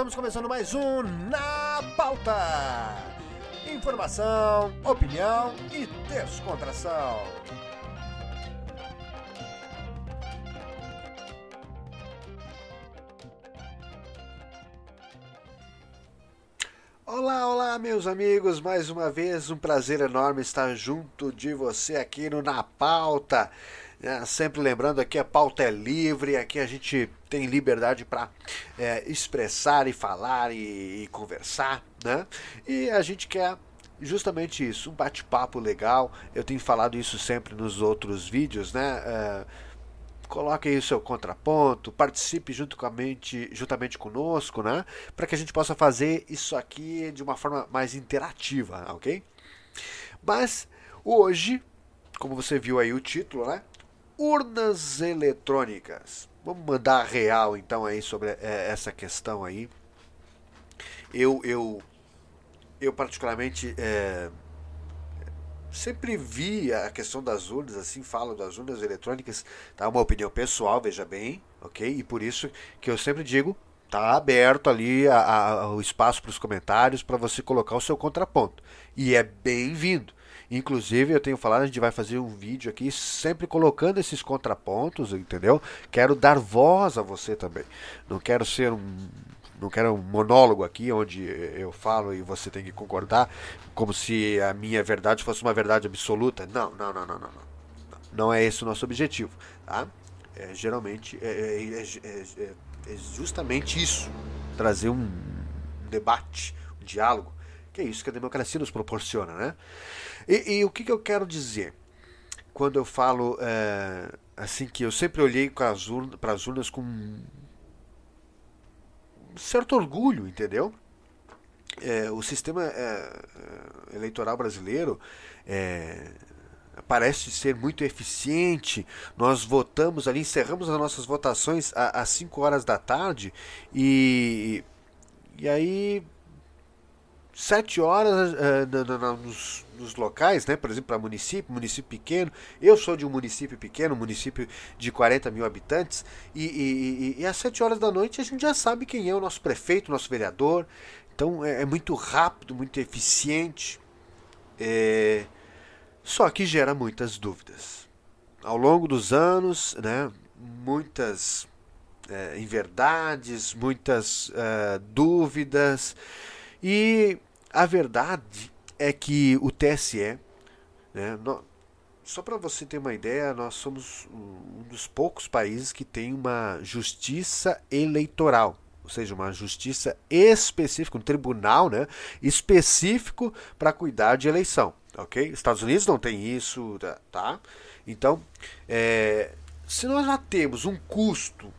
estamos começando mais um Na Pauta. Informação, opinião e descontração. Olá, olá, meus amigos, mais uma vez um prazer enorme estar junto de você aqui no Na Pauta. É, sempre lembrando aqui a pauta é livre, aqui a gente tem liberdade para é, expressar e falar e, e, conversar, né? E a gente quer justamente isso, um bate-papo legal. Eu tenho falado isso sempre nos outros vídeos, né? É, coloque aí o seu contraponto, participe juntamente, juntamente conosco, né? Para que a gente possa fazer isso aqui de uma forma mais interativa, ok? Mas hoje, como você viu aí o título, né? Urnas eletrônicas. Vamos mandar real então aí sobre é, essa questão aí. Eu, eu, eu particularmente é, sempre vi a questão das urnas, assim, falo das urnas eletrônicas, tá? Uma opinião pessoal, veja bem, ok? E por isso que eu sempre digo, tá aberto ali a, a, o espaço para os comentários para você colocar o seu contraponto. E é bem-vindo. Inclusive, eu tenho falado, a gente vai fazer um vídeo aqui sempre colocando esses contrapontos, entendeu? Quero dar voz a você também. Não quero ser um não quero um monólogo aqui onde eu falo e você tem que concordar, como se a minha verdade fosse uma verdade absoluta. Não, não, não, não, não. Não, não é esse o nosso objetivo. Tá? É, geralmente é, é, é, é justamente isso trazer um debate, um diálogo, que é isso que a democracia nos proporciona. Né? E, e o que, que, eu quero dizer? Quando eu falo assim que eu sempre olhei para as urnas, urnas com certo orgulho, entendeu? É, o sistema é, é, eleitoral brasileiro é, parece ser muito eficiente. Nós votamos ali, encerramos as nossas votações às 5 horas da tarde e, e aí sete horas uh, nos, nos, locais, né? por exemplo, para município, município pequeno. Eu sou de um município pequeno, município de 40 mil habitantes, e, e, e, e às sete horas da noite a gente já sabe quem é o nosso prefeito, o nosso vereador. Então é, é muito rápido, muito eficiente, é... só que gera muitas dúvidas. Ao longo dos anos, né, muitas é, inverdades, muitas dúvidas. E a verdade é que o TSE, né, só para você ter uma ideia, nós somos um dos poucos países que tem uma justiça eleitoral, ou seja, uma justiça específica, um tribunal né, específico para cuidar de eleição. ok? Estados Unidos não tem isso, tá? tá? Então, é, se nós já temos um custo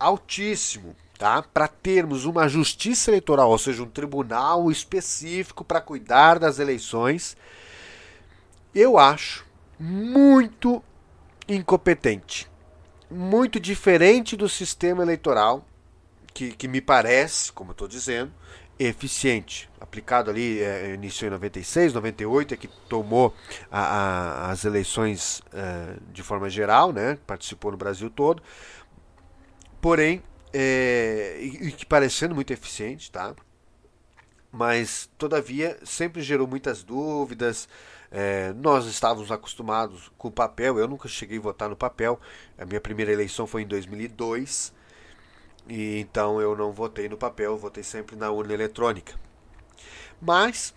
altíssimo tá? para termos uma justiça eleitoral, ou seja, um tribunal específico para cuidar das eleições, eu acho muito incompetente. Muito diferente do sistema eleitoral, que, que me parece, como eu estou dizendo, eficiente. Aplicado ali, é, iniciou em 96, 98, é que tomou a, a, as eleições é, de forma geral, né? participou no Brasil todo. Porém, é, e, que parecendo muito eficiente, tá? Mas, todavia, sempre gerou muitas dúvidas. É, nós estávamos acostumados com o papel, eu nunca cheguei a votar no papel. A minha primeira eleição foi em 2002, e então eu não votei no papel, votei sempre na urna eletrônica. Mas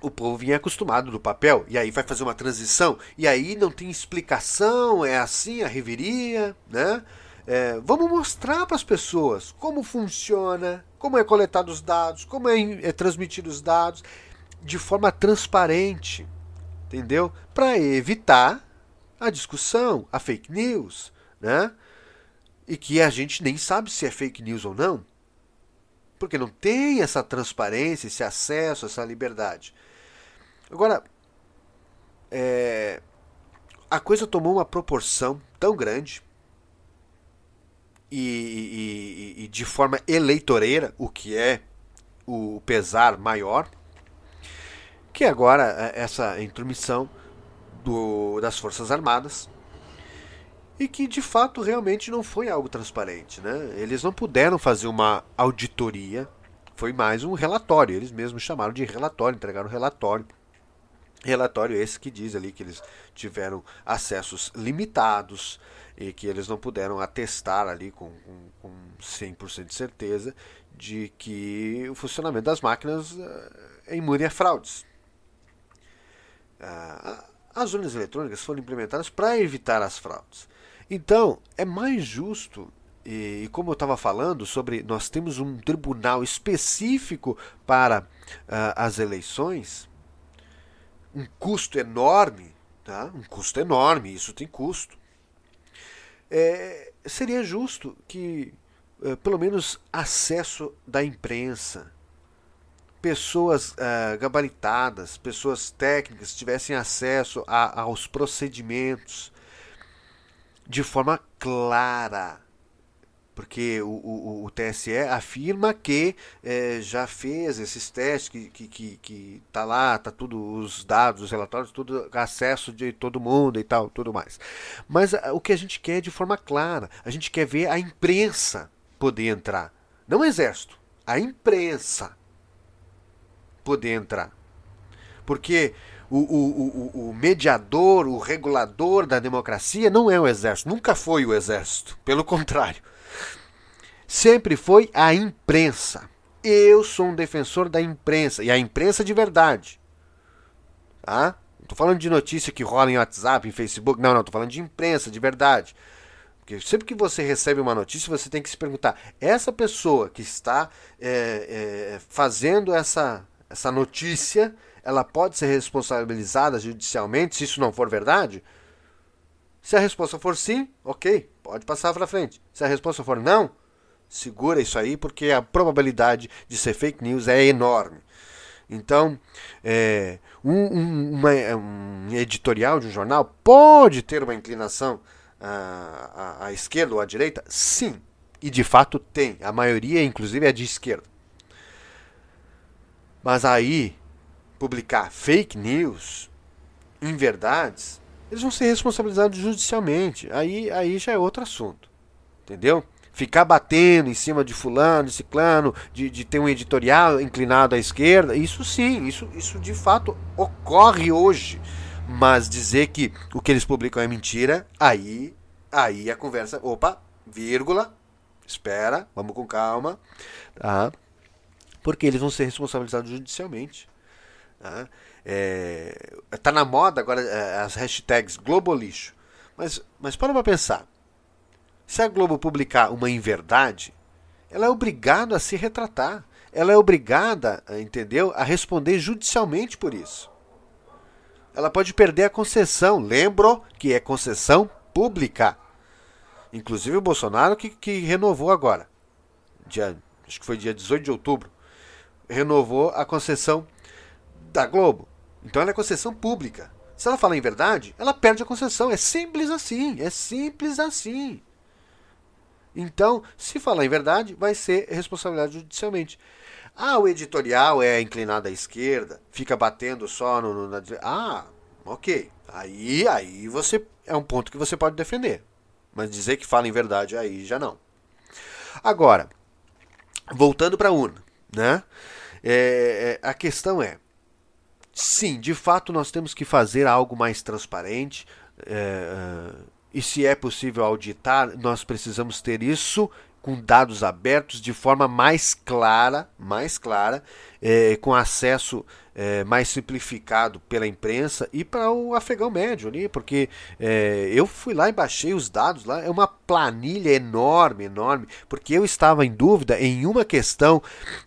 o povo vinha acostumado do papel, e aí vai fazer uma transição, e aí não tem explicação, é assim a reveria, né? É, vamos mostrar para as pessoas como funciona, como é coletado os dados, como é, é transmitido os dados de forma transparente, entendeu? Para evitar a discussão, a fake news, né? E que a gente nem sabe se é fake news ou não, porque não tem essa transparência, esse acesso, essa liberdade. Agora, é, a coisa tomou uma proporção tão grande e, e, e de forma eleitoreira, o que é o pesar maior, que agora é essa intromissão do, das Forças Armadas. e que de fato realmente não foi algo transparente. Né? Eles não puderam fazer uma auditoria, foi mais um relatório, eles mesmos chamaram de relatório, entregaram relatório. Relatório esse que diz ali que eles tiveram acessos limitados e que eles não puderam atestar ali com, com, com 100% de certeza de que o funcionamento das máquinas é imune a fraudes. Ah, as urnas eletrônicas foram implementadas para evitar as fraudes. Então, é mais justo, e, como eu estava falando sobre nós temos um tribunal específico para uh, as eleições, um custo enorme, tá? um custo enorme, isso tem custo. É, seria justo que, uh, pelo menos, acesso da imprensa, pessoas uh, gabaritadas, pessoas técnicas tivessem acesso a, aos procedimentos, de forma clara. Porque o, o, o TSE afirma que é, já fez esses testes, que, que, que, que tá lá, tá tudo, os dados, os relatórios, tudo acesso de todo mundo e tal, tudo mais. Mas o que a gente quer é de forma clara. A gente quer ver a imprensa poder entrar. Não o exército, a imprensa poder entrar. Porque o, o, o, o mediador, o regulador da democracia não é o exército, nunca foi o exército. Pelo contrário, sempre foi a imprensa. Eu sou um defensor da imprensa, e a imprensa de verdade. Tá? Não estou falando de notícia que rola em WhatsApp, em Facebook, não, não, estou falando de imprensa de verdade. Porque sempre que você recebe uma notícia, você tem que se perguntar: essa pessoa que está é, é, fazendo essa, essa notícia ela pode ser responsabilizada judicialmente se isso não for verdade? Se a resposta for sim, ok, pode passar para frente. Se a resposta for não, segura isso aí, porque a probabilidade de ser fake news é enorme. Então, é, um, um, uma, um, editorial de um jornal pode ter uma inclinação à, à, à esquerda ou à direita? Sim, e de fato tem. A maioria, inclusive, é de esquerda. Mas aí publicar fake news, inverdades, eles vão ser responsabilizados judicialmente. Aí, aí já é outro assunto. Entendeu? Ficar batendo em cima de fulano, de ciclano, de, de ter um editorial inclinado à esquerda, isso sim, isso, isso de fato ocorre hoje. Mas dizer que o que eles publicam é mentira, aí, aí a conversa, opa, vírgula, espera, vamos com calma, tá? Porque eles vão ser responsabilizados judicialmente. Tá? É, tá na moda agora é, as hashtags Globolixo. Mas, mas para pra pensar. Se a Globo publicar uma inverdade, ela é obrigada a se retratar. Ela é obrigada, entendeu, a responder judicialmente por isso. Ela pode perder a concessão. Lembro que é concessão pública. Inclusive o Bolsonaro que, que renovou agora. Dia, acho que foi dia 18 de outubro. Renovou a concessão da Globo. Então ela é concessão pública. Se ela falar em verdade, ela perde a concessão. É simples assim. É simples assim. Então, se falar em verdade, vai ser responsabilidade judicialmente. Ah, o editorial é inclinado à esquerda, fica batendo só no, no na, ah, ok. Aí, aí você é um ponto que você pode defender. Mas dizer que fala em verdade aí já não. Agora, voltando para a urna, né? É, é, a questão é sim, de fato nós temos que fazer algo mais transparente. É, e se é possível auditar, nós precisamos ter isso com dados abertos de forma mais clara, mais clara, é, com acesso é, mais simplificado pela imprensa e para o afegão médio ali, porque é, eu fui lá e baixei os dados lá, é uma planilha enorme, enorme, porque eu estava em dúvida em uma questão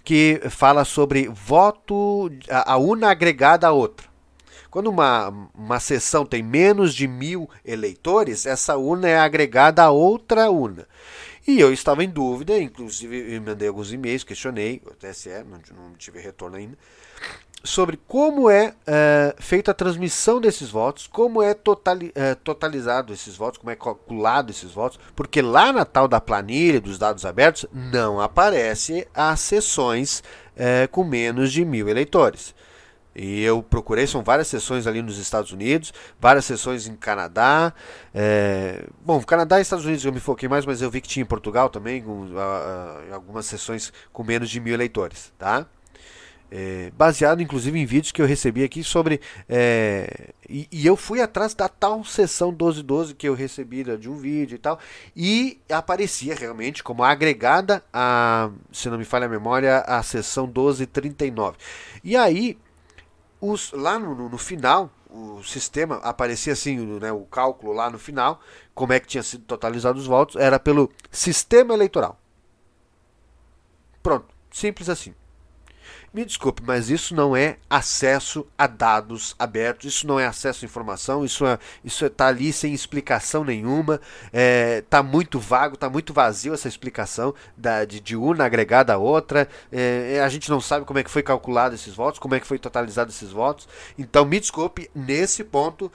que fala sobre voto, a, a una agregada a outra. Quando uma, uma sessão tem menos de mil eleitores, essa urna é agregada a outra urna. E eu estava em dúvida, inclusive mandei alguns e-mails, questionei o TSE, não, não tive retorno ainda, sobre como é, é, feita a transmissão desses votos, como é, totali, é, totalizado esses votos, como é calculado esses votos, porque lá na tal da planilha dos dados abertos não aparece as sessões é, com menos de mil eleitores. E eu procurei, são várias sessões ali nos Estados Unidos, várias sessões em Canadá. É... Bom, Canadá e Estados Unidos eu me foquei mais, mas eu vi que tinha em Portugal também, algumas sessões com menos de mil eleitores, tá? É, baseado inclusive em vídeos que eu recebi aqui sobre. É, e, e, eu fui atrás da tal sessão 1212 que eu recebi de um vídeo e tal, e aparecia realmente como agregada a, se não me falha a memória, a sessão 1239. E aí os, lá no, no, no final, o sistema aparecia assim, né, o cálculo lá no final, como é que tinha sido totalizados os votos, era pelo sistema eleitoral. Pronto, simples assim. Me desculpe, mas isso não é acesso a dados abertos, isso não é acesso à informação, isso é, isso está é, ali sem explicação nenhuma, está é, tá muito vago, está muito vazio essa explicação da, de, de uma agregada a outra. É, é, a gente não sabe como é que foi calculado esses votos, como é que foi totalizado esses votos. Então, me desculpe, nesse ponto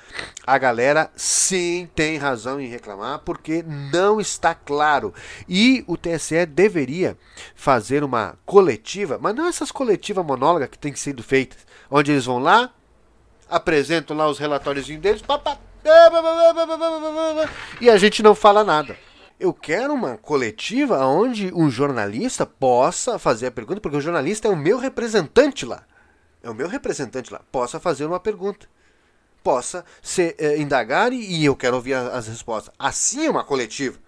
a galera sim tem razão em reclamar, porque não está claro. E o TSE deveria fazer uma coletiva, mas não essas coletivas coletiva monóloga que tem sido feita, onde eles vão lá, apresentam lá os relatórios deles, e a gente não fala nada. Eu quero uma coletiva onde um jornalista possa fazer a pergunta, porque o jornalista é o meu representante lá. É o meu representante lá. Possa fazer uma pergunta. Possa se é, indagar e, e eu quero ouvir as, as respostas. Assim é uma coletiva.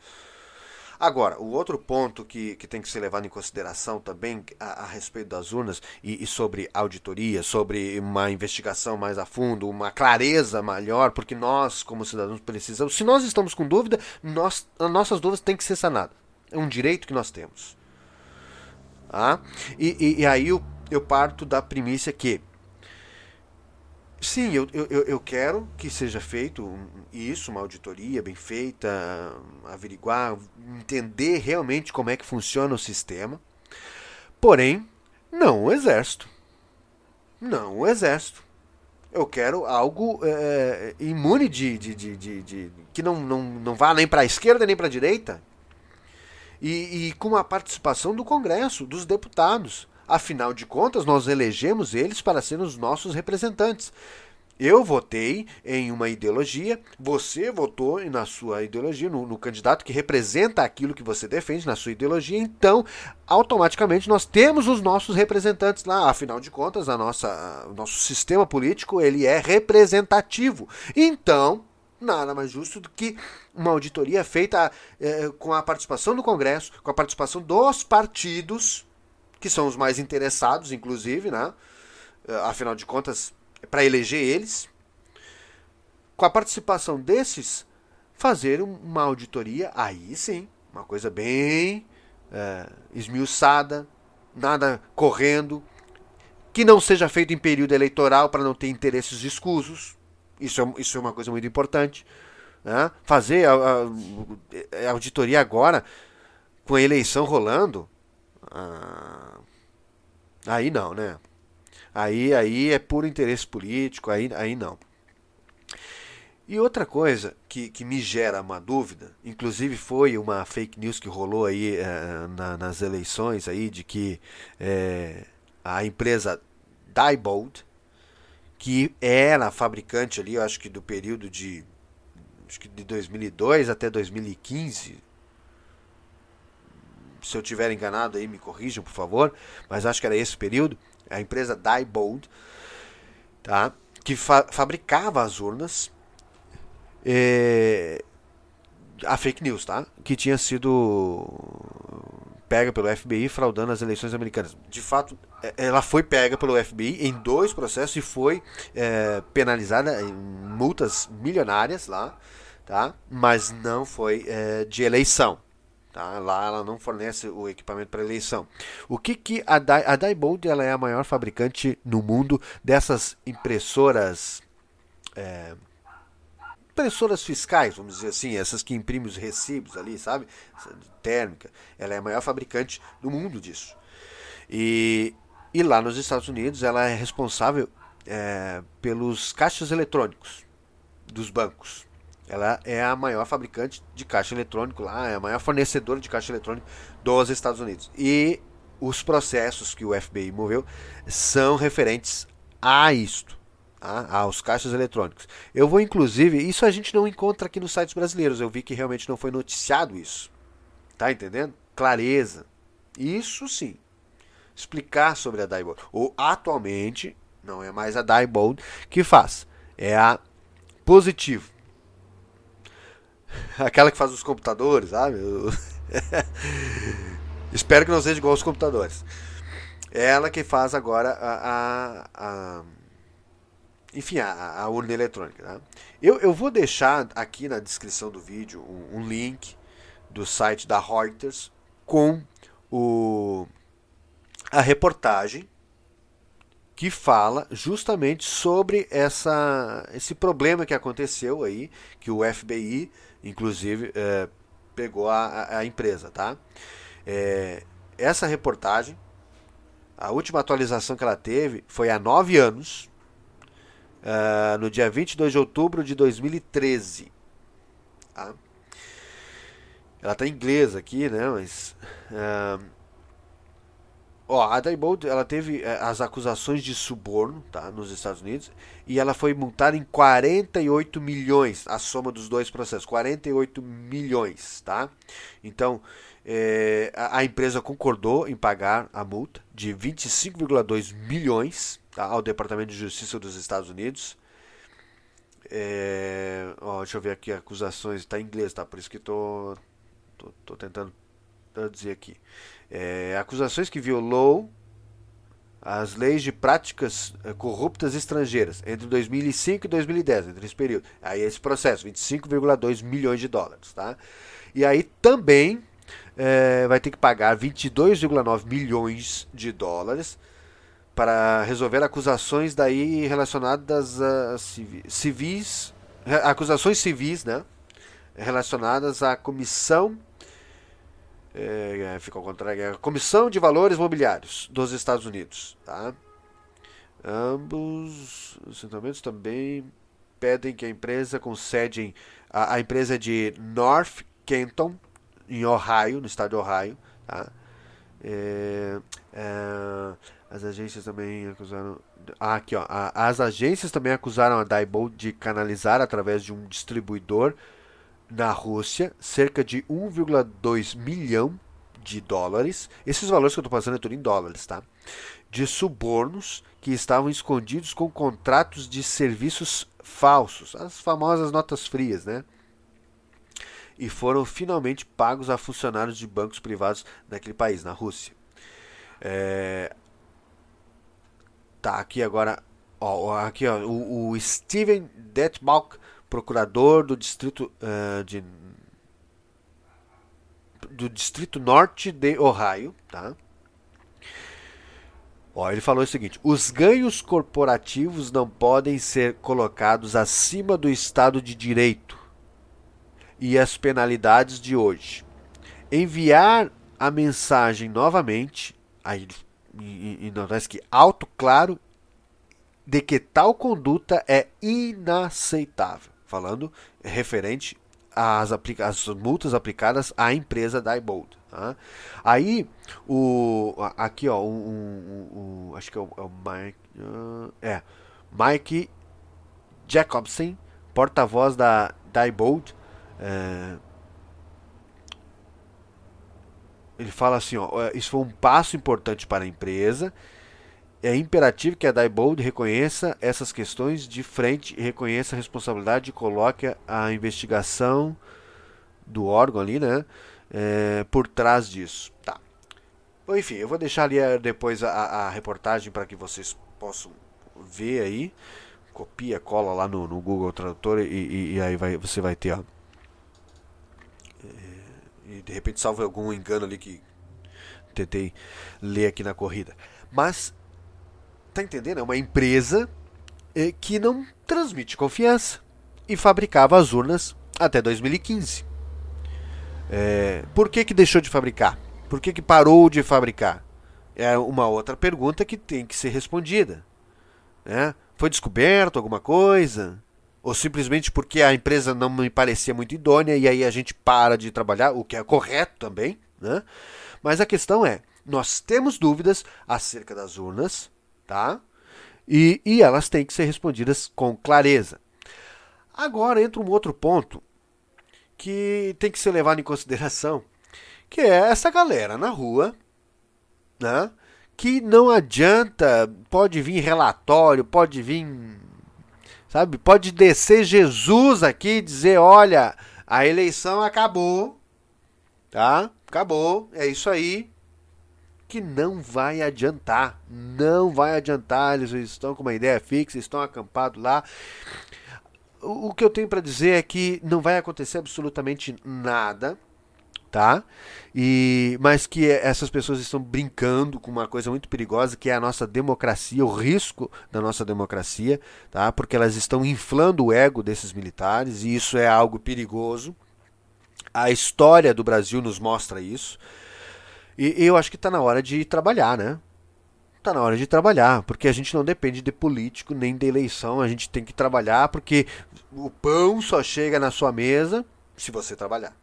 Agora, o outro ponto que, que tem que ser levado em consideração também a, a respeito das urnas e, e, sobre auditoria, sobre uma investigação mais a fundo, uma clareza maior, porque nós, como cidadãos, precisamos. Se nós estamos com dúvida, nós, as nossas dúvidas têm que ser sanadas. É um direito que nós temos. Ah? E, e, e aí eu, eu parto da primícia que Sim, eu, eu, eu quero que seja feito isso, uma auditoria bem feita, averiguar, entender realmente como é que funciona o sistema. Porém, não o exército. Não o exército. Eu quero algo é, imune de, de, de, de, de, que não, não, não vá nem para a esquerda nem para a direita. E, e com a participação do Congresso, dos deputados. Afinal de contas, nós elegemos eles para serem os nossos representantes. Eu votei em uma ideologia, você votou na sua ideologia, no, no, candidato que representa aquilo que você defende na sua ideologia, então automaticamente nós temos os nossos representantes lá. Afinal de contas, a nossa, o nosso sistema político ele é representativo. Então, nada mais justo do que uma auditoria feita é, com a participação do Congresso, com a participação dos partidos que são os mais interessados, inclusive, né? Eh, afinal de contas, é para eleger eles. Com a participação desses, fazer uma auditoria, aí sim, uma coisa bem é, esmiuçada, nada correndo, que não seja feito em período eleitoral para não ter interesses escusos. Isso é, isso é uma coisa muito importante. Né? Fazer a, a, a, auditoria agora, com a eleição rolando, ah, aí não, né? Aí, aí é puro interesse político, aí, aí não. E outra coisa que, que me gera uma dúvida, inclusive foi uma fake news que rolou aí é, na, nas eleições aí de que é, a empresa Diebold, que era fabricante ali, eu acho que do período de acho que de 2002 até 2015, se eu tiver enganado aí me corrijam, por favor, mas acho que era esse período, a empresa Diebold, tá? que fa fabricava as urnas, é, a fake news, tá? que tinha sido pega pelo FBI fraudando as eleições americanas. De fato, é, ela foi pega pelo FBI em dois processos e foi é, penalizada em multas milionárias lá, tá? mas não foi é, de eleição. Tá? Lá ela não fornece o equipamento para eleição. O que, que a, Dai, a Diebold ela é a maior fabricante no mundo dessas impressoras é, impressoras fiscais, vamos dizer assim, essas que imprimem os recibos ali, sabe? Térmica. Ela é a maior fabricante do mundo disso. E, e lá nos Estados Unidos ela é responsável é, pelos caixas eletrônicos dos bancos. Ela é a maior fabricante de caixa eletrônico lá, é a maior fornecedora de caixa eletrônico dos Estados Unidos. E os processos que o FBI moveu são referentes a isto, tá? aos caixas eletrônicos. Eu vou inclusive, isso a gente não encontra aqui nos sites brasileiros. Eu vi que realmente não foi noticiado isso. Tá entendendo? Clareza. Isso sim. Explicar sobre a Diebold. Ou atualmente não é mais a Diebold que faz, é a Positivo. Aquela que faz os computadores, sabe? Espero que não seja igual aos computadores. É ela que faz agora a, a, a enfim, a, a urna eletrônica. Tá? Eu, eu vou deixar aqui na descrição do vídeo um, um link do site da Reuters com o, a reportagem que fala justamente sobre essa, esse problema que aconteceu aí, que o FBI, inclusive, é, pegou a, a, empresa, tá? É, essa reportagem, a última atualização que ela teve foi há nove anos, uh, no dia 22 de outubro de 2013. Tá? Ela está em inglês aqui, né? Mas uh, Ó, a Diebold, ela teve é, as acusações de suborno, tá, nos Estados Unidos, e ela foi multada em 48 milhões, a soma dos dois processos, 48 milhões, tá? Então, é, a, a, empresa concordou em pagar a multa de 25,2 milhões tá, ao Departamento de Justiça dos Estados Unidos. É, ó, deixa eu ver aqui, acusações, está em inglês, tá? Por isso que tô, tô, tô tentando traduzir aqui. É, acusações que violou as leis de práticas é, corruptas estrangeiras entre 2005 e 2010, entre esse período. Aí esse processo, 25,2 milhões de dólares, tá? E aí também é, vai ter que pagar 22,9 milhões de dólares para resolver acusações daí relacionadas a civis, acusações civis, né? Relacionadas à comissão é, fica ao contrário, é a Comissão de Valores Mobiliários dos Estados Unidos. Tá? Ambos os assentamentos também pedem que a empresa com. A, a empresa é de North Canton, em Ohio, no estado de Ohio. Tá? É, é, as agências também acusaram. Ah, aqui, ó. A, as agências também acusaram a Diebold de canalizar através de um distribuidor na Rússia cerca de 1,2 milhão de dólares. Esses valores que eu estou passando é tudo em dólares, tá? De subornos que estavam escondidos com contratos de serviços falsos, as famosas notas frias, né? E foram finalmente pagos a funcionários de bancos privados naquele país, na Rússia. É... Tá aqui agora, ó, aqui ó, o, o Steven Detmalk procurador do distrito uh, de do distrito norte de Ohio, tá? Ó, ele falou o seguinte: os ganhos corporativos não podem ser colocados acima do Estado de Direito e as penalidades de hoje. Enviar a mensagem novamente, aí e, e, e que alto claro de que tal conduta é inaceitável falando referente às, às multas aplicadas à empresa Diebold. Tá? Aí, o, aqui, ó, um, um, acho que é o, é o Mike, uh, é, Mike Jacobson, porta-voz da Diebold, é, ele fala assim, ó, isso foi um passo importante para a empresa é imperativo que a Diebold reconheça essas questões de frente, reconheça a responsabilidade e coloque a investigação do órgão ali, né, é, por trás disso. Tá. Bom, enfim, eu vou deixar ali eh, depois a, a reportagem para que vocês possam ver aí. Copia, cola lá no, no Google Tradutor e, e, e, aí vai, você vai ter, ó. É, e de repente salva algum engano ali que tentei ler aqui na corrida. Mas Tá entendendo? É uma empresa eh, que não transmite confiança e fabricava as urnas até 2015. É, por que, que deixou de fabricar? Por que, que parou de fabricar? É uma outra pergunta que tem que ser respondida. Né? Foi descoberto alguma coisa? Ou simplesmente porque a empresa não me parecia muito idônea e aí a gente para de trabalhar, o que é correto também. Né? Mas a questão é: nós temos dúvidas acerca das urnas tá? e, e elas têm que ser respondidas com clareza. Agora entra um outro ponto que tem que ser levado em consideração, que é essa galera na rua, né? Que não adianta, pode vir relatório, pode vir, sabe, pode descer Jesus aqui e dizer, olha, a eleição acabou, tá? Acabou, é isso aí. Que não vai adiantar, não vai adiantar. Eles estão com uma ideia fixa, estão acampados lá. O que eu tenho para dizer é que não vai acontecer absolutamente nada, tá? E mas que essas pessoas estão brincando com uma coisa muito perigosa que é a nossa democracia, o risco da nossa democracia, tá? Porque elas estão inflando o ego desses militares e isso é algo perigoso. A história do Brasil nos mostra isso. E eu acho que está na hora de trabalhar, né? Está na hora de trabalhar, porque a gente não depende de político nem de eleição, a gente tem que trabalhar porque o pão só chega na sua mesa se você trabalhar.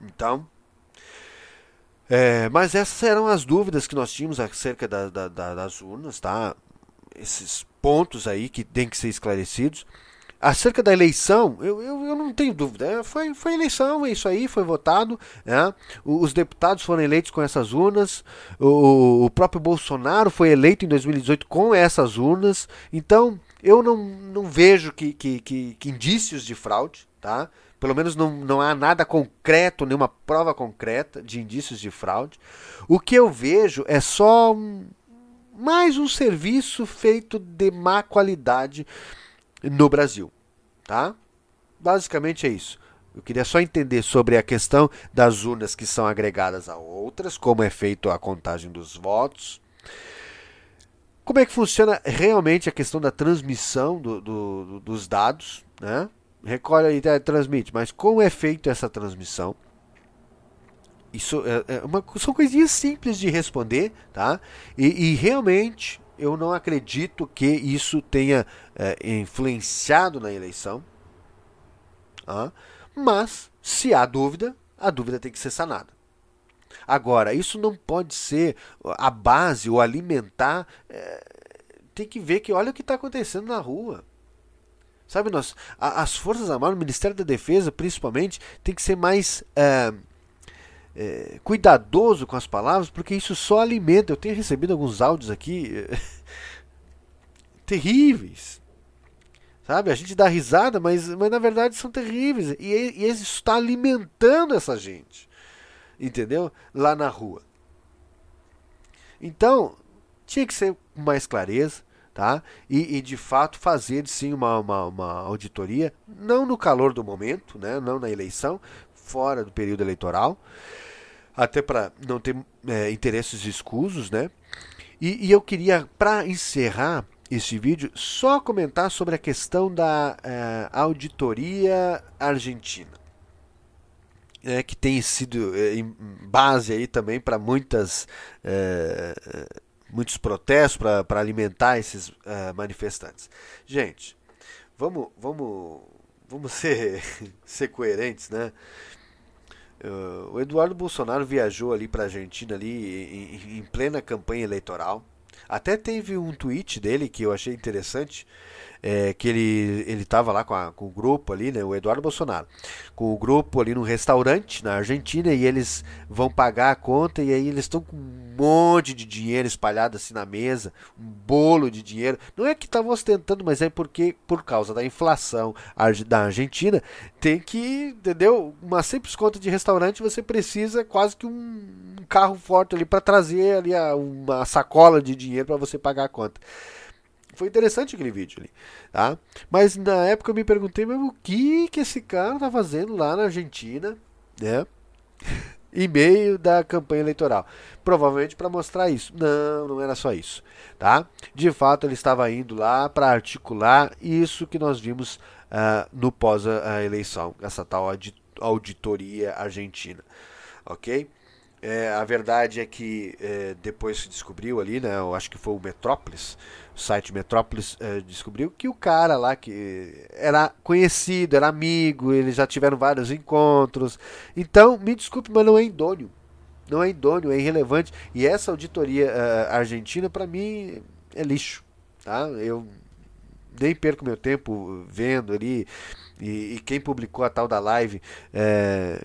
Então, é, mas essas eram as dúvidas que nós tínhamos acerca da, da, da, das urnas, tá? Esses pontos aí que tem que ser esclarecidos. Acerca da eleição, eu, eu, eu não tenho dúvida. É, foi, foi eleição, é isso aí, foi votado. Né? Os deputados foram eleitos com essas urnas. O, o próprio Bolsonaro foi eleito em 2018 com essas urnas. Então, eu não, não vejo que, que, que, que indícios de fraude. Tá? Pelo menos não, não há nada concreto, nenhuma prova concreta de indícios de fraude. O que eu vejo é só um, mais um serviço feito de má qualidade no Brasil, tá? Basicamente é isso. Eu queria só entender sobre a questão das urnas que são agregadas a outras, como é feito a contagem dos votos. Como é que funciona realmente a questão da transmissão do, do, dos dados, né? Recolhe e é, transmite, mas como é feita essa transmissão? Isso é, é uma, são coisinhas simples de responder, tá? E, e realmente eu não acredito que isso tenha é, influenciado na eleição. Ah, mas, se há dúvida, a dúvida tem que ser sanada. Agora, isso não pode ser a base ou alimentar. É, tem que ver que olha o que está acontecendo na rua. Sabe, nós, a, as Forças Armadas, o Ministério da Defesa, principalmente, tem que ser mais. É, é, cuidadoso com as palavras, porque isso só alimenta. Eu tenho recebido alguns áudios aqui terríveis. Sabe? A gente dá risada, mas, mas na verdade são terríveis. E, e isso está alimentando essa gente. Entendeu? Lá na rua. Então, tinha que ser com mais clareza. Tá? E, e, de fato fazer sim uma, uma, uma, auditoria, não no calor do momento, né? não na eleição, fora do período eleitoral, até para não ter é, interesses escusos, né? E, e eu queria, para encerrar este vídeo, só comentar sobre a questão da é, auditoria argentina. É, que tem sido é, base aí também para muitas muitos protestos para alimentar esses manifestantes. Gente, vamos vamos vamos ser ser coerentes, né? Uh, o Eduardo Bolsonaro viajou ali para a Argentina ali em, em, plena campanha eleitoral. Até teve um tweet dele que eu achei interessante, é, que ele ele estava lá com, a, com o grupo ali, né, o Eduardo Bolsonaro, com o grupo ali no restaurante na Argentina e eles vão pagar a conta e aí eles estão com um monte de dinheiro espalhado assim na mesa, um bolo de dinheiro. Não é que estavam ostentando, mas é porque por causa da inflação da Argentina tem que, entendeu? Uma simples conta de restaurante você precisa quase que um carro forte ali para trazer ali uma sacola de dinheiro para você pagar a conta. Foi interessante aquele vídeo ali, tá? Mas na época eu me perguntei, mas o que que esse cara tá fazendo lá na Argentina, né? em meio da campanha eleitoral. Provavelmente para mostrar isso. Não, não era só isso, tá? De fato, ele estava indo lá para articular isso que nós vimos uh, no pós-eleição, essa tal auditoria argentina, ok? É, a verdade é que é, depois se descobriu ali, né? Eu acho que foi o Metrópolis, o site Metrópolis é, descobriu que o cara lá que era conhecido, era amigo, eles já tiveram vários encontros. Então, me desculpe, mas não é idôneo. Não é idôneo, é irrelevante. E essa auditoria uh, argentina, para mim, é lixo. tá? Eu nem perco meu tempo vendo ali e, e quem publicou a tal da live é,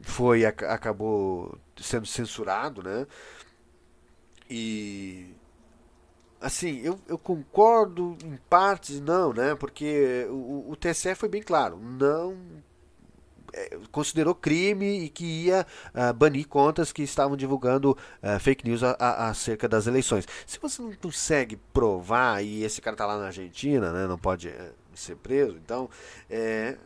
foi acabou sendo censurado, né? E assim, eu, eu concordo em partes, não, né? Porque o, o TSE foi bem claro, não é, considerou crime e que ia uh, banir contas que estavam divulgando uh, fake news a, acerca das eleições. Se você não consegue provar, e esse cara está lá na Argentina, né, não pode uh, ser preso, então é,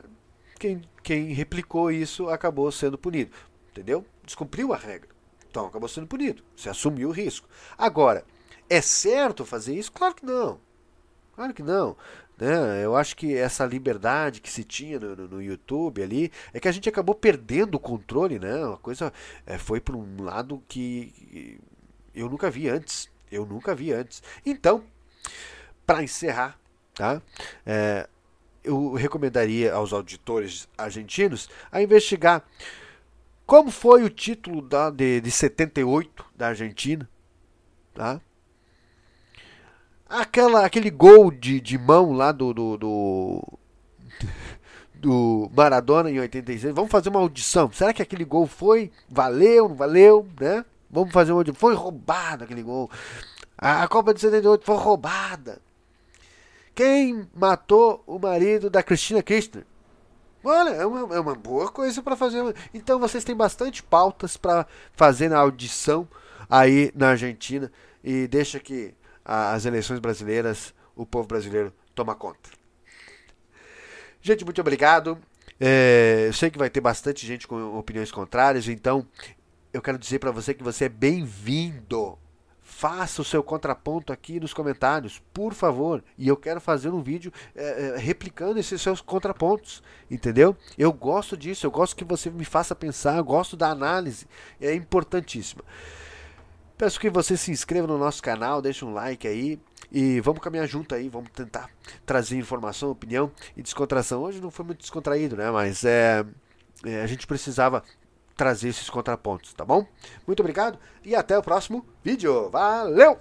quem, quem replicou isso acabou sendo punido. Entendeu? Descumpriu a regra. Então acabou sendo punido. Você assumiu o risco. Agora, é certo fazer isso? Claro que não. Claro que não. Né? Eu acho que essa liberdade que se tinha no, no, no, YouTube ali é que a gente acabou perdendo o controle, né? Uma coisa é, foi para um lado que eu nunca vi antes. Eu nunca vi antes. Então, para encerrar, tá? É, eu recomendaria aos auditores argentinos a investigar como foi o título da, de, de 78 da Argentina, tá? Aquela, aquele gol de, de mão lá do, do, do, do Maradona em 86. Vamos fazer uma audição. Será que aquele gol foi? Valeu, não valeu? Né? Vamos fazer uma audição. Foi roubado aquele gol. A Copa de 78 foi roubada. Quem matou o marido da Cristina Kirchner? Olha, é uma, é uma boa coisa para fazer. Então vocês têm bastante pautas para fazer na audição aí na Argentina. E deixa que as eleições brasileiras, o povo brasileiro toma conta. Gente, muito obrigado. É, eu sei que vai ter bastante gente com opiniões contrárias, então eu quero dizer para você que você é bem-vindo. Faça o seu contraponto aqui nos comentários, por favor. E eu quero fazer um vídeo é, replicando esses seus contrapontos, entendeu? Eu gosto disso, eu gosto que você me faça pensar, eu gosto da análise, é importantíssima. Peço que você se inscreva no nosso canal, deixe um like aí e vamos caminhar junto aí, vamos tentar trazer informação, opinião e descontração. Hoje não foi muito descontraído, né? Mas é, é, a gente precisava trazer esses contrapontos, tá bom? Muito obrigado e até o próximo vídeo. Valeu!